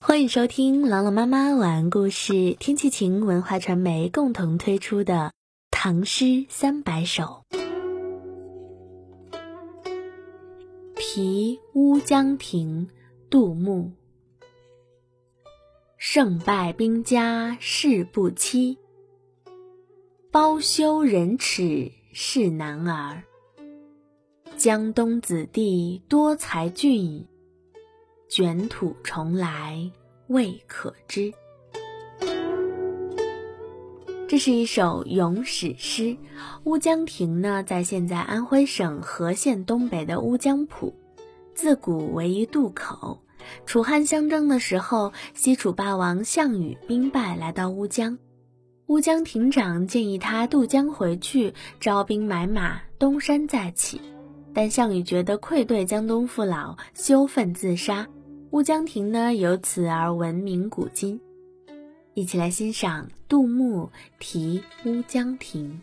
欢迎收听朗朗妈妈晚安故事，天气晴文化传媒共同推出的《唐诗三百首》。《题乌江亭》杜牧。胜败兵家事不期，包羞忍耻是男儿。江东子弟多才俊。卷土重来未可知。这是一首咏史诗。乌江亭呢，在现在安徽省和县东北的乌江浦，自古为一渡口。楚汉相争的时候，西楚霸王项羽兵败来到乌江，乌江亭长建议他渡江回去，招兵买马，东山再起。但项羽觉得愧对江东父老，羞愤自杀。乌江亭呢，由此而闻名古今。一起来欣赏杜牧题乌江亭。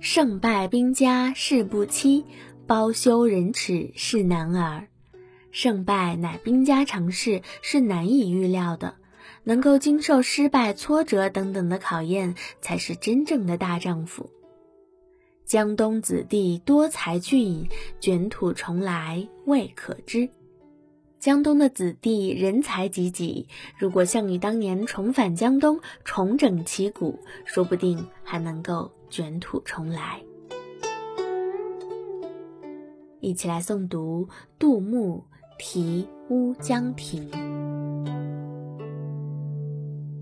胜败兵家事不期，包羞忍耻是男儿。胜败乃兵家常事，是难以预料的。能够经受失败、挫折等等的考验，才是真正的大丈夫。江东子弟多才俊，卷土重来未可知。江东的子弟人才济济，如果项羽当年重返江东，重整旗鼓，说不定还能够卷土重来。一起来诵读杜牧《题乌江亭》。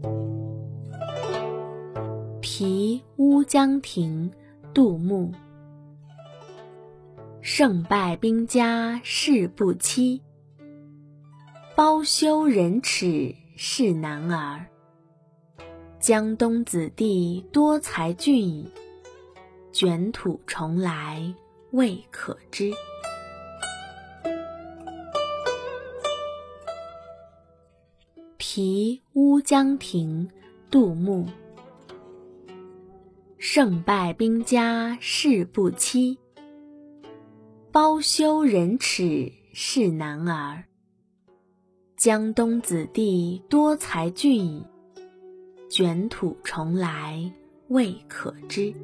《题乌江亭》杜牧：胜败兵家事不期，包羞忍耻是男儿。江东子弟多才俊，卷土重来未可知。《题乌江亭》杜牧。胜败兵家事不期，包羞忍耻是男儿。江东子弟多才俊，卷土重来未可知。《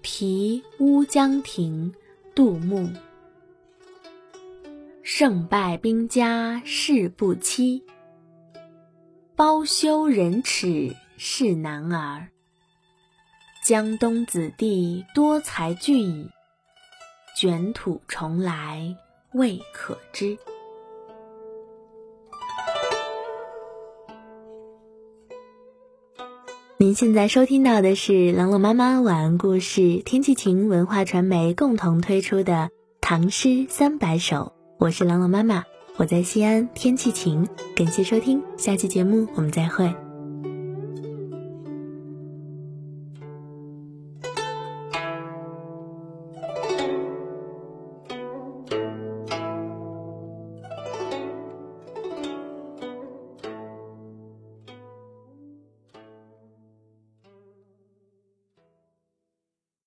题乌江亭》杜牧。胜败兵家事不期。包羞忍耻是男儿。江东子弟多才俊，卷土重来未可知。您现在收听到的是朗朗妈妈晚安故事，天气晴文化传媒共同推出的《唐诗三百首》，我是朗朗妈妈。我在西安，天气晴。感谢收听，下期节目我们再会。